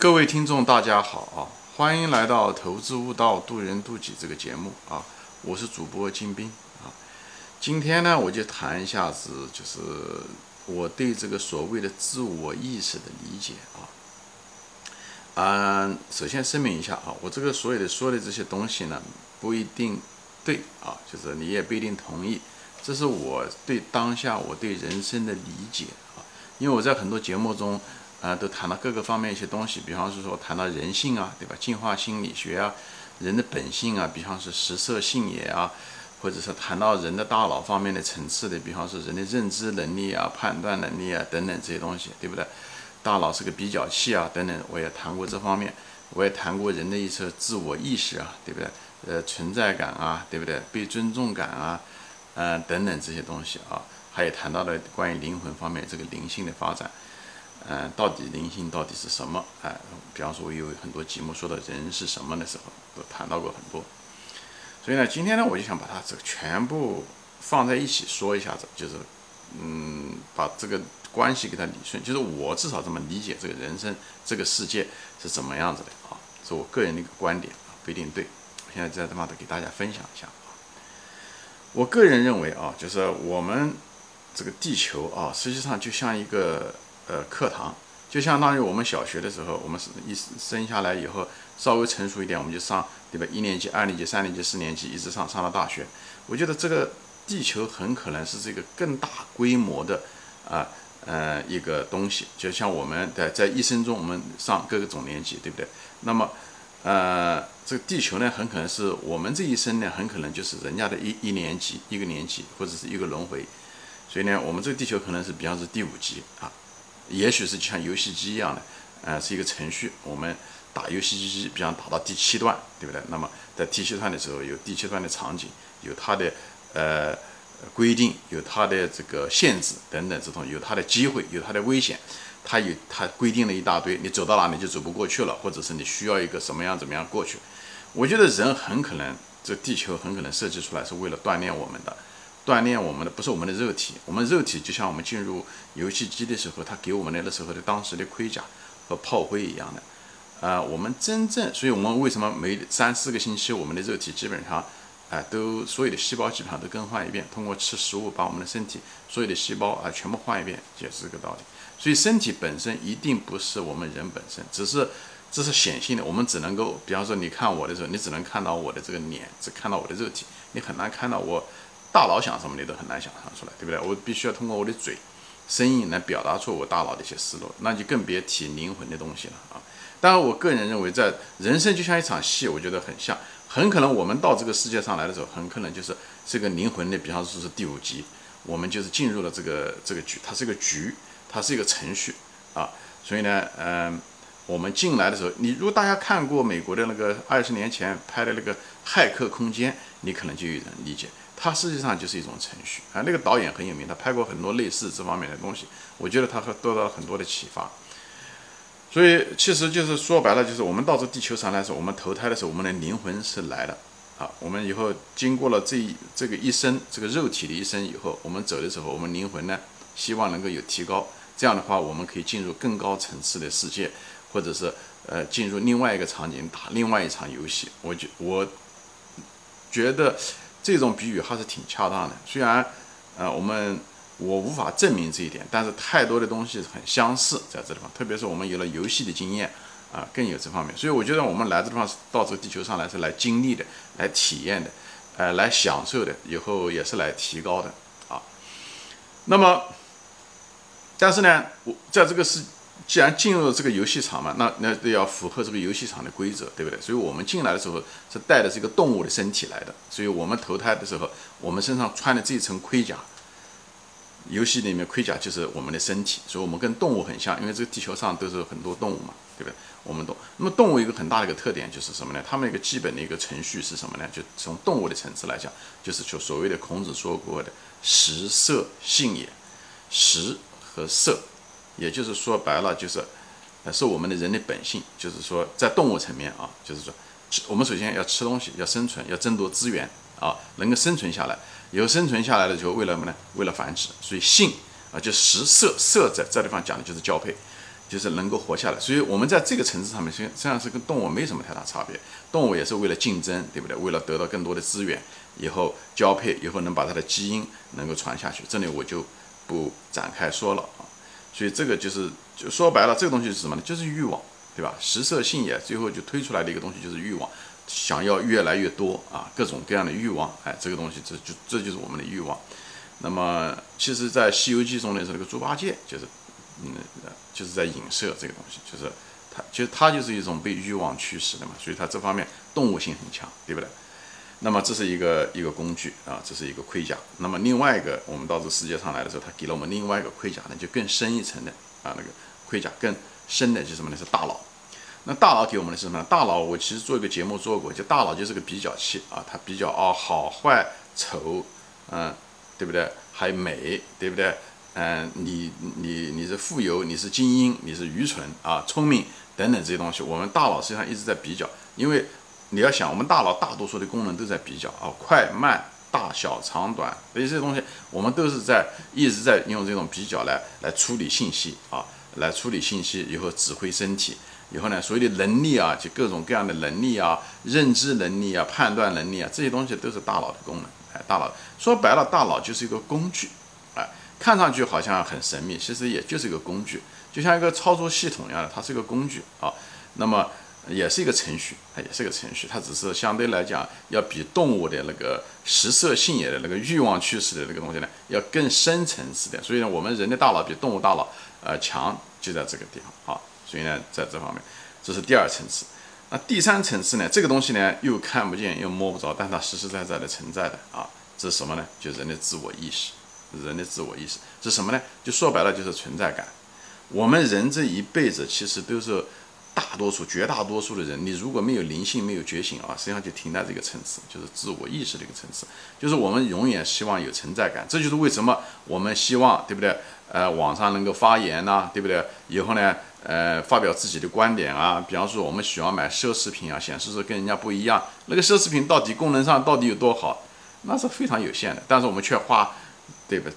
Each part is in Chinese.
各位听众，大家好啊！欢迎来到《投资悟道，渡人渡己》这个节目啊！我是主播金兵啊。今天呢，我就谈一下子，就是我对这个所谓的自我意识的理解啊。嗯，首先声明一下啊，我这个所有的说的这些东西呢，不一定对啊，就是你也不一定同意。这是我对当下我对人生的理解啊，因为我在很多节目中。啊，都谈到各个方面一些东西，比方是说谈到人性啊，对吧？进化心理学啊，人的本性啊，比方是食色性也啊，或者是谈到人的大脑方面的层次的，比方是人的认知能力啊、判断能力啊等等这些东西，对不对？大脑是个比较器啊，等等，我也谈过这方面，我也谈过人的一些自我意识啊，对不对？呃，存在感啊，对不对？被尊重感啊，嗯，等等这些东西啊，还有谈到了关于灵魂方面这个灵性的发展。嗯，到底灵性到底是什么？哎，比方说，我有很多节目说的人是什么的时候，都谈到过很多。所以呢，今天呢，我就想把它这个全部放在一起说一下子，就是，嗯，把这个关系给它理顺。就是我至少这么理解这个人生这个世界是怎么样子的啊？是我个人的一个观点啊，不一定对。我现在在这嘛的给大家分享一下啊。我个人认为啊，就是我们这个地球啊，实际上就像一个。呃，课堂就相当于我们小学的时候，我们是一生下来以后稍微成熟一点，我们就上，对吧？一年级、二年级、三年级、四年级，一直上上到大学。我觉得这个地球很可能是这个更大规模的啊呃一个东西，就像我们的在一生中我们上各个总年级，对不对？那么呃这个地球呢，很可能是我们这一生呢，很可能就是人家的一一年级一个年级或者是一个轮回，所以呢，我们这个地球可能是比方是第五级啊。也许是像游戏机一样的，呃，是一个程序。我们打游戏机，比方打到第七段，对不对？那么在第七段的时候，有第七段的场景，有它的呃规定，有它的这个限制等等，这种有它的机会，有它的危险，它有它规定了一大堆，你走到哪里就走不过去了，或者是你需要一个什么样怎么样过去。我觉得人很可能，这地球很可能设计出来是为了锻炼我们的。锻炼我们的不是我们的肉体，我们肉体就像我们进入游戏机的时候，他给我们的那时候的当时的盔甲和炮灰一样的。呃，我们真正，所以我们为什么每三四个星期，我们的肉体基本上，哎，都所有的细胞基本上都更换一遍，通过吃食物把我们的身体所有的细胞啊全部换一遍，就是这个道理。所以身体本身一定不是我们人本身，只是这是显性的，我们只能够，比方说你看我的时候，你只能看到我的这个脸，只看到我的肉体，你很难看到我。大脑想什么你都很难想象出来，对不对？我必须要通过我的嘴、声音来表达出我大脑的一些思路，那就更别提灵魂的东西了啊！当然，我个人认为，在人生就像一场戏，我觉得很像，很可能我们到这个世界上来的时候，很可能就是这个灵魂的，比方说是第五集，我们就是进入了这个这个局，它是个局，它是一个程序啊。所以呢，嗯，我们进来的时候，你如果大家看过美国的那个二十年前拍的那个《骇客空间》，你可能就有人理解。它实际上就是一种程序啊，那个导演很有名，他拍过很多类似这方面的东西，我觉得他和得到了很多的启发。所以其实就是说白了，就是我们到这地球上来说，我们投胎的时候，我们的灵魂是来的啊。我们以后经过了这一这个一生，这个肉体的一生以后，我们走的时候，我们灵魂呢，希望能够有提高。这样的话，我们可以进入更高层次的世界，或者是呃进入另外一个场景，打另外一场游戏。我觉我觉得。这种比喻还是挺恰当的，虽然，呃，我们我无法证明这一点，但是太多的东西很相似，在这地方，特别是我们有了游戏的经验，啊，更有这方面，所以我觉得我们来这地方到这个地球上来是来经历的，来体验的，呃，来享受的，以后也是来提高的，啊，那么，但是呢，我在这个是。既然进入了这个游戏场嘛，那那都要符合这个游戏场的规则，对不对？所以我们进来的时候是带的这个动物的身体来的，所以我们投胎的时候，我们身上穿的这一层盔甲，游戏里面盔甲就是我们的身体，所以我们跟动物很像，因为这个地球上都是很多动物嘛，对不对？我们动，那么动物一个很大的一个特点就是什么呢？它们一个基本的一个程序是什么呢？就从动物的层次来讲，就是就所谓的孔子说过的食色性也，食和色。也就是说白了，就是，呃，是我们的人的本性，就是说在动物层面啊，就是说，我们首先要吃东西，要生存，要争夺资源啊，能够生存下来。以后生存下来的时候，为了什么呢？为了繁殖。所以性啊，就食色色在这地方讲的就是交配。就是能够活下来。所以，我们在这个层次上面，实际上是跟动物没什么太大差别。动物也是为了竞争，对不对？为了得到更多的资源，以后交配，以后能把它的基因能够传下去。这里我就不展开说了啊。所以，这个就是就说白了，这个东西是什么呢？就是欲望，对吧？食色性也，最后就推出来的一个东西就是欲望，想要越来越多啊，各种各样的欲望。哎，这个东西，这就这就是我们的欲望。那么，其实，在《西游记》中呢，是那个猪八戒，就是，嗯，就是在影射这个东西，就是他，其实他就是一种被欲望驱使的嘛，所以他这方面动物性很强，对不对？那么这是一个一个工具啊，这是一个盔甲。那么另外一个，我们到这世界上来的时候，他给了我们另外一个盔甲呢，就更深一层的啊，那个盔甲更深的，就是什么呢？是大脑。那大脑给我们的是什么呢？大脑，我其实做一个节目做过，就大脑就是个比较器啊，它比较哦好坏丑，嗯。对不对？还美，对不对？嗯，你你你是富有，你是精英，你是愚蠢啊，聪明等等这些东西，我们大脑实际上一直在比较，因为你要想，我们大脑大多数的功能都在比较啊，快慢、大小、长短，所以这些东西我们都是在一直在用这种比较来来处理信息啊，来处理信息以后指挥身体，以后呢，所有的能力啊，就各种各样的能力啊，认知能力啊，判断能力啊，这些东西都是大脑的功能。哎，大脑说白了，大脑就是一个工具，哎，看上去好像很神秘，其实也就是一个工具，就像一个操作系统一样的，它是一个工具啊。那么也是一个程序，它也是个程序，它只是相对来讲要比动物的那个食色性也的那个欲望驱使的那个东西呢，要更深层次的。所以呢，我们人的大脑比动物大脑呃强，就在这个地方啊。所以呢，在这方面，这是第二层次。那第三层次呢？这个东西呢，又看不见又摸不着，但它实实在在的存在的啊，这是什么呢？就人的自我意识，人的自我意识是什么呢？就说白了就是存在感。我们人这一辈子其实都是大多数、绝大多数的人，你如果没有灵性、没有觉醒啊，实际上就停在这个层次，就是自我意识的一个层次。就是我们永远希望有存在感，这就是为什么我们希望，对不对？呃，网上能够发言呐，对不对？以后呢？呃，发表自己的观点啊，比方说我们喜欢买奢侈品啊，显示说跟人家不一样，那个奢侈品到底功能上到底有多好，那是非常有限的，但是我们却花，对吧？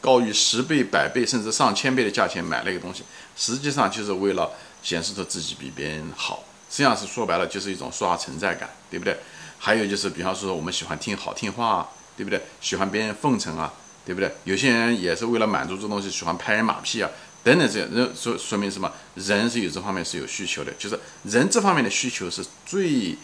高于十倍、百倍甚至上千倍的价钱买那个东西，实际上就是为了显示出自己比别人好，实际上是说白了就是一种刷存在感，对不对？还有就是，比方说我们喜欢听好听话啊，对不对？喜欢别人奉承啊，对不对？有些人也是为了满足这东西，喜欢拍人马屁啊。等等，这些人说说明什么？人是有这方面是有需求的，就是人这方面的需求是最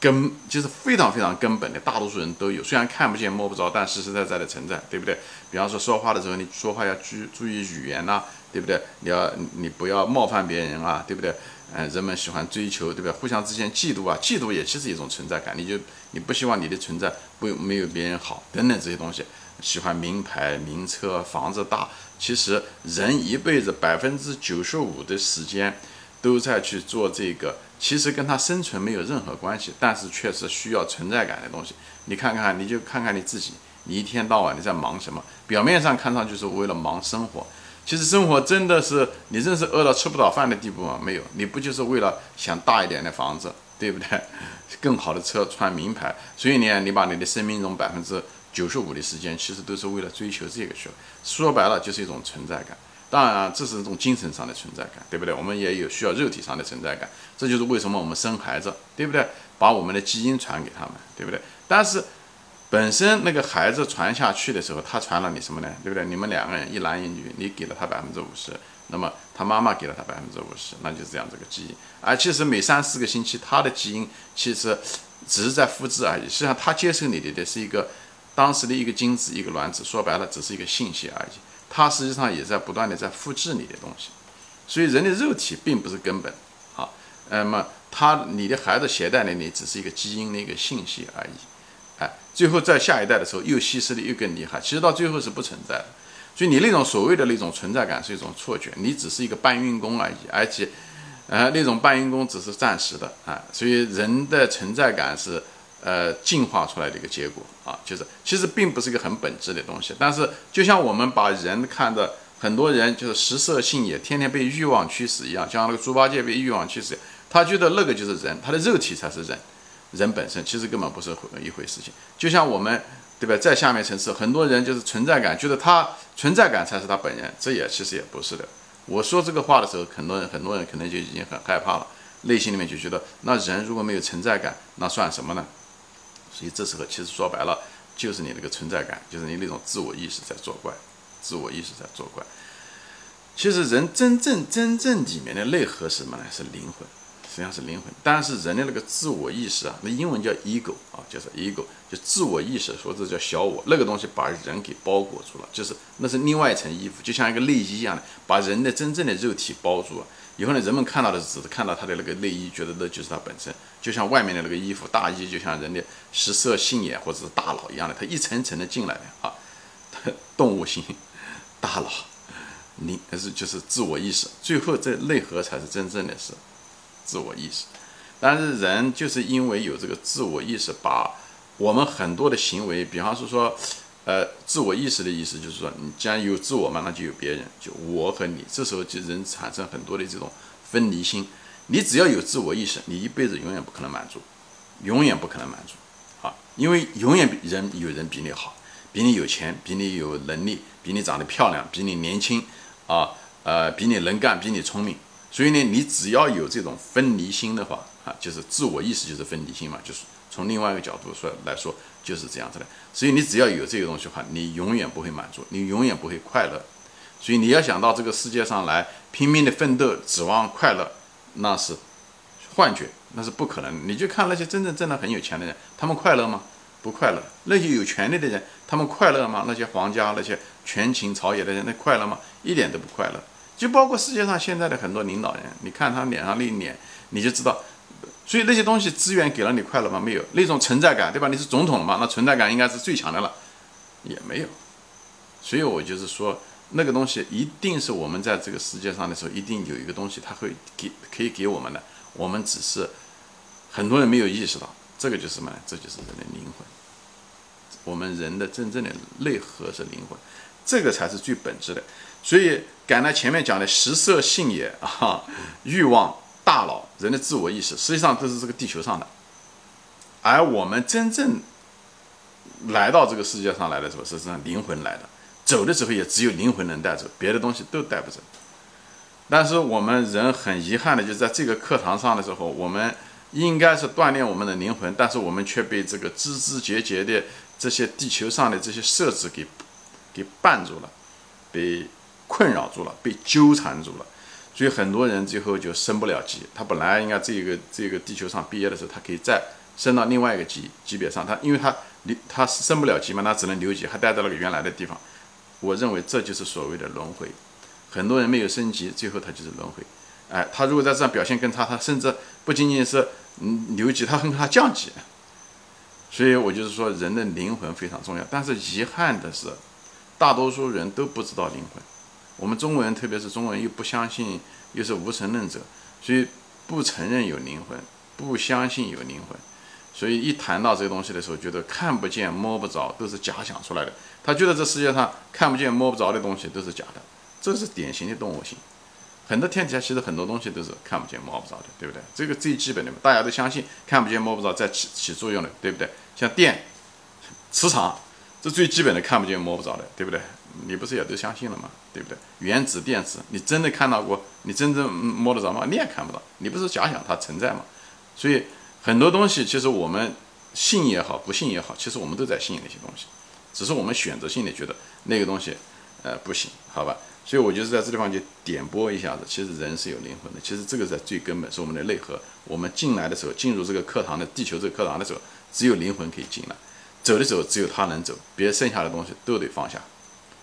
根，就是非常非常根本的，大多数人都有。虽然看不见摸不着，但实实在在的存在，对不对？比方说说话的时候，你说话要注注意语言呐，对不对？你要你不要冒犯别人啊，对不对？嗯，人们喜欢追求，对不对？互相之间嫉妒啊，嫉妒也其实一种存在感，你就你不希望你的存在不没有别人好，等等这些东西。喜欢名牌、名车、房子大，其实人一辈子百分之九十五的时间都在去做这个，其实跟他生存没有任何关系，但是确实需要存在感的东西。你看看，你就看看你自己，你一天到晚你在忙什么？表面上看上去是为了忙生活，其实生活真的是你真是饿到吃不到饭的地步吗？没有，你不就是为了想大一点的房子，对不对？更好的车，穿名牌，所以呢，你把你的生命中百分之。九十五的时间其实都是为了追求这个去了，说白了就是一种存在感。当然，这是一种精神上的存在感，对不对？我们也有需要肉体上的存在感，这就是为什么我们生孩子，对不对？把我们的基因传给他们，对不对？但是本身那个孩子传下去的时候，他传了你什么呢？对不对？你们两个人一男一女，你给了他百分之五十，那么他妈妈给了他百分之五十，那就是这样这个基因。而其实每三四个星期，他的基因其实只是在复制而已。实际上，他接受你的的是一个。当时的一个精子，一个卵子，说白了只是一个信息而已，他实际上也在不断的在复制你的东西，所以人的肉体并不是根本，好，那么他你的孩子携带的你只是一个基因的一个信息而已，哎，最后在下一代的时候又稀释的又更厉害，其实到最后是不存在的，所以你那种所谓的那种存在感是一种错觉，你只是一个搬运工而已，而且，呃，那种搬运工只是暂时的啊，所以人的存在感是。呃，进化出来的一个结果啊，就是其实并不是一个很本质的东西。但是，就像我们把人看的很多人就是食色性也，天天被欲望驱使一样，像那个猪八戒被欲望驱使，他觉得那个就是人，他的肉体才是人，人本身其实根本不是一回事情。就像我们，对吧？在下面层次，很多人就是存在感，觉得他存在感才是他本人，这也其实也不是的。我说这个话的时候，很多人很多人可能就已经很害怕了，内心里面就觉得，那人如果没有存在感，那算什么呢？所以这时候其实说白了，就是你那个存在感，就是你那种自我意识在作怪，自我意识在作怪。其实人真正真正里面的内核是什么呢？是灵魂。实际上是灵魂，但是人的那个自我意识啊，那英文叫 ego 啊，叫做 ego，就自我意识，说这叫小我，那个东西把人给包裹住了，就是那是另外一层衣服，就像一个内衣一样的，把人的真正的肉体包住了。以后呢，人们看到的只是看到他的那个内衣，觉得那就是他本身，就像外面的那个衣服大衣，就像人的食色性也或者是大脑一样的，它一层层的进来的啊，动物性大脑，灵还是就是自我意识，最后这内核才是真正的是。自我意识，但是人就是因为有这个自我意识，把我们很多的行为，比方说说，呃，自我意识的意思就是说，你既然有自我嘛，那就有别人，就我和你。这时候就人产生很多的这种分离心。你只要有自我意识，你一辈子永远不可能满足，永远不可能满足，啊，因为永远人有人比你好，比你有钱，比你有能力，比你长得漂亮，比你年轻，啊，呃，比你能干，比你聪明。所以呢，你只要有这种分离心的话，啊，就是自我意识就是分离心嘛，就是从另外一个角度说来说就是这样子的。所以你只要有这个东西的话，你永远不会满足，你永远不会快乐。所以你要想到这个世界上来拼命的奋斗，指望快乐，那是幻觉，那是不可能。你就看那些真正挣得很有钱的人，他们快乐吗？不快乐。那些有权利的人，他们快乐吗？那些皇家、那些权倾朝野的人，那快乐吗？一点都不快乐。就包括世界上现在的很多领导人，你看他脸上那一脸，你就知道。所以那些东西资源给了你快乐吗？没有。那种存在感，对吧？你是总统了嘛？那存在感应该是最强的了，也没有。所以我就是说，那个东西一定是我们在这个世界上的时候，一定有一个东西，它会给可以给我们的。我们只是很多人没有意识到，这个就是什么？呢？这就是人的灵魂。我们人的真正的内核是灵魂，这个才是最本质的。所以，赶来前面讲的食色性也啊，欲望、大脑、人的自我意识，实际上都是这个地球上的。而我们真正来到这个世界上来的时候，实际上灵魂来的，走的时候也只有灵魂能带走，别的东西都带不走。但是我们人很遗憾的，就在这个课堂上的时候，我们应该是锻炼我们的灵魂，但是我们却被这个枝枝节节的这些地球上的这些设置给给绊住了，被。困扰住了，被纠缠住了，所以很多人最后就升不了级。他本来应该这个这个地球上毕业的时候，他可以再升到另外一个级级别上。他因为他留他升不了级嘛，那只能留级，还待在那个原来的地方。我认为这就是所谓的轮回。很多人没有升级，最后他就是轮回。哎，他如果在这样表现更差，他甚至不仅仅是嗯留级，他很可能降级。所以我就是说，人的灵魂非常重要。但是遗憾的是，大多数人都不知道灵魂。我们中国人，特别是中国人，又不相信，又是无神论者，所以不承认有灵魂，不相信有灵魂，所以一谈到这个东西的时候，觉得看不见摸不着，都是假想出来的。他觉得这世界上看不见摸不着的东西都是假的，这是典型的动物性。很多天底下其实很多东西都是看不见摸不着的，对不对？这个最基本的嘛，大家都相信看不见摸不着在起起作用的，对不对？像电、磁场，这最基本的看不见摸不着的，对不对？你不是也都相信了吗？对不对？原子电池，你真的看到过？你真正摸得着吗？你也看不到。你不是假想它存在吗？所以很多东西，其实我们信也好，不信也好，其实我们都在信那些东西，只是我们选择性的觉得那个东西，呃，不行，好吧？所以我就是在这地方就点拨一下子。其实人是有灵魂的，其实这个在最根本是我们的内核。我们进来的时候，进入这个课堂的地球这个课堂的时候，只有灵魂可以进来，走的时候只有他能走，别剩下的东西都得放下。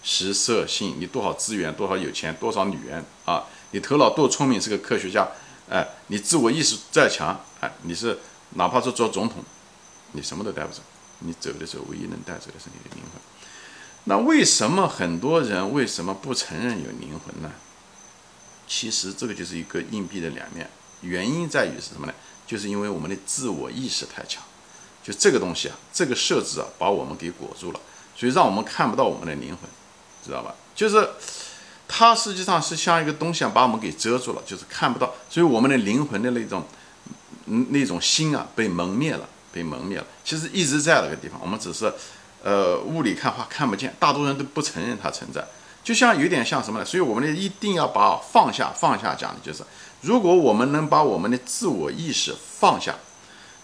食色性，你多少资源，多少有钱，多少女人啊？你头脑多聪明，是个科学家，哎，你自我意识再强，哎，你是哪怕是做总统，你什么都带不走。你走的时候，唯一能带走的是你的灵魂。那为什么很多人为什么不承认有灵魂呢？其实这个就是一个硬币的两面。原因在于是什么呢？就是因为我们的自我意识太强，就这个东西啊，这个设置啊，把我们给裹住了，所以让我们看不到我们的灵魂。知道吧？就是它实际上是像一个东西啊，把我们给遮住了，就是看不到。所以我们的灵魂的那种，嗯，那种心啊，被蒙灭了，被蒙灭了。其实一直在那个地方，我们只是，呃，雾里看花看不见。大多人都不承认它存在。就像有点像什么呢？所以我们呢一定要把放下放下讲的就是，如果我们能把我们的自我意识放下，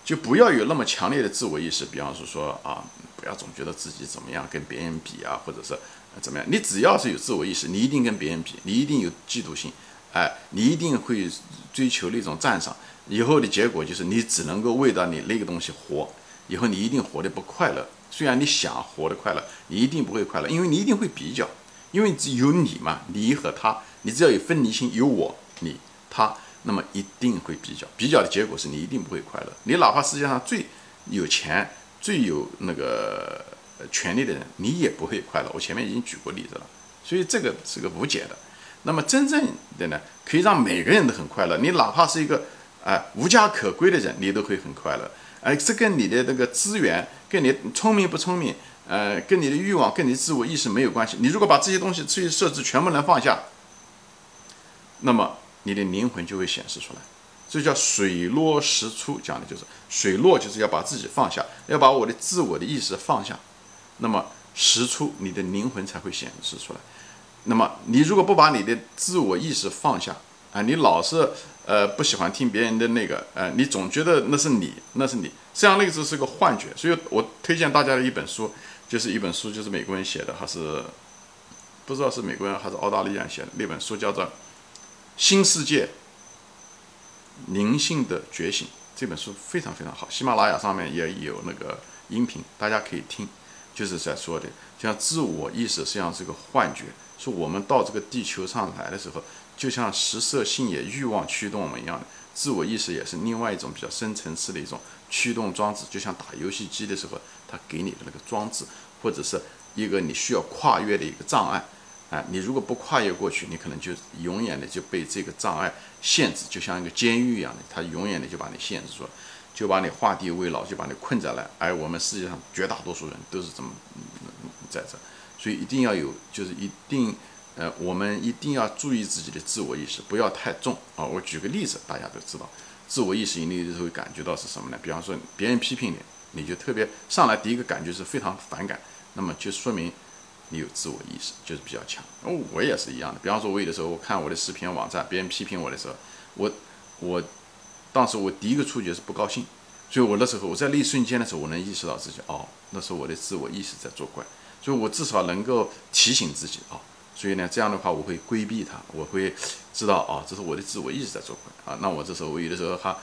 就不要有那么强烈的自我意识。比方说说啊，不要总觉得自己怎么样跟别人比啊，或者是怎么样。你只要是有自我意识，你一定跟别人比，你一定有嫉妒心，哎，你一定会追求那种赞赏。以后的结果就是你只能够为了你那个东西活，以后你一定活得不快乐。虽然你想活得快乐，你一定不会快乐，因为你一定会比较。因为只有你嘛，你和他，你只要有分离心，有我、你、他，那么一定会比较。比较的结果是你一定不会快乐。你哪怕世界上最有钱、最有那个权力的人，你也不会快乐。我前面已经举过例子了，所以这个是个无解的。那么真正的呢，可以让每个人都很快乐。你哪怕是一个啊无家可归的人，你都会很快乐。哎，这跟你的那个资源，跟你聪明不聪明。呃，跟你的欲望、跟你自我意识没有关系。你如果把这些东西、这些设置全部能放下，那么你的灵魂就会显示出来。这叫水落石出，讲的就是水落，就是要把自己放下，要把我的自我的意识放下。那么实出，你的灵魂才会显示出来。那么你如果不把你的自我意识放下啊，你老是呃不喜欢听别人的那个，呃，你总觉得那是你，那是你，实际上那个只是个幻觉。所以我推荐大家的一本书。就是一本书，就是美国人写的，还是不知道是美国人还是澳大利亚写的那本书，叫做《新世界灵性的觉醒》。这本书非常非常好，喜马拉雅上面也有那个音频，大家可以听。就是在说的，像自我意识实际上是个幻觉，是我们到这个地球上来的时候，就像食色性也欲望驱动我们一样的，自我意识也是另外一种比较深层次的一种驱动装置，就像打游戏机的时候。他给你的那个装置，或者是一个你需要跨越的一个障碍，哎，你如果不跨越过去，你可能就永远的就被这个障碍限制，就像一个监狱一样的，它永远的就把你限制住了，就把你画地为牢，就把你困在了。而我们世界上绝大多数人都是这么在这，所以一定要有，就是一定，呃，我们一定要注意自己的自我意识，不要太重啊。我举个例子，大家都知道，自我意识你就会感觉到是什么呢？比方说别人批评你。你就特别上来第一个感觉是非常反感，那么就说明你有自我意识，就是比较强。我也是一样的，比方说我有的时候我看我的视频网站，别人批评我的时候，我我当时我第一个触觉是不高兴，所以我那时候我在那一瞬间的时候，我能意识到自己哦，那是我的自我意识在作怪，所以我至少能够提醒自己啊，所以呢这样的话我会规避它，我会知道啊，这是我的自我意识在作怪啊，那我这时候我有的时候还。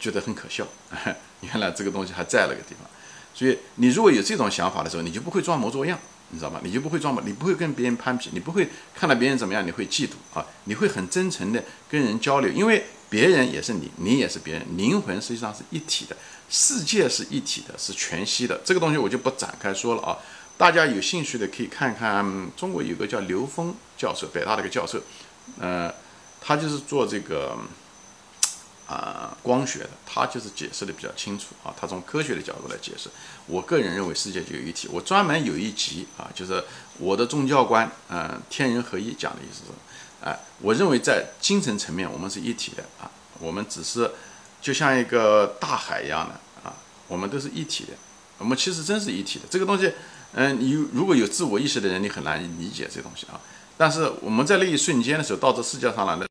觉得很可笑，原来这个东西还在那个地方，所以你如果有这种想法的时候，你就不会装模作样，你知道吗？你就不会装模，你不会跟别人攀比，你不会看到别人怎么样，你会嫉妒啊，你会很真诚的跟人交流，因为别人也是你，你也是别人，灵魂实际上是一体的，世界是一体的，是全息的。这个东西我就不展开说了啊，大家有兴趣的可以看看，中国有个叫刘峰教授，北大的一个教授，呃，他就是做这个。啊，光学的，他就是解释的比较清楚啊。他从科学的角度来解释，我个人认为世界就有一体。我专门有一集啊，就是我的宗教观，嗯，天人合一讲的意思是，哎，我认为在精神层面我们是一体的啊，我们只是就像一个大海一样的啊，我们都是一体的。我们其实真是一体的。这个东西，嗯，你如果有自我意识的人，你很难理解这东西啊。但是我们在那一瞬间的时候，到这世界上来了。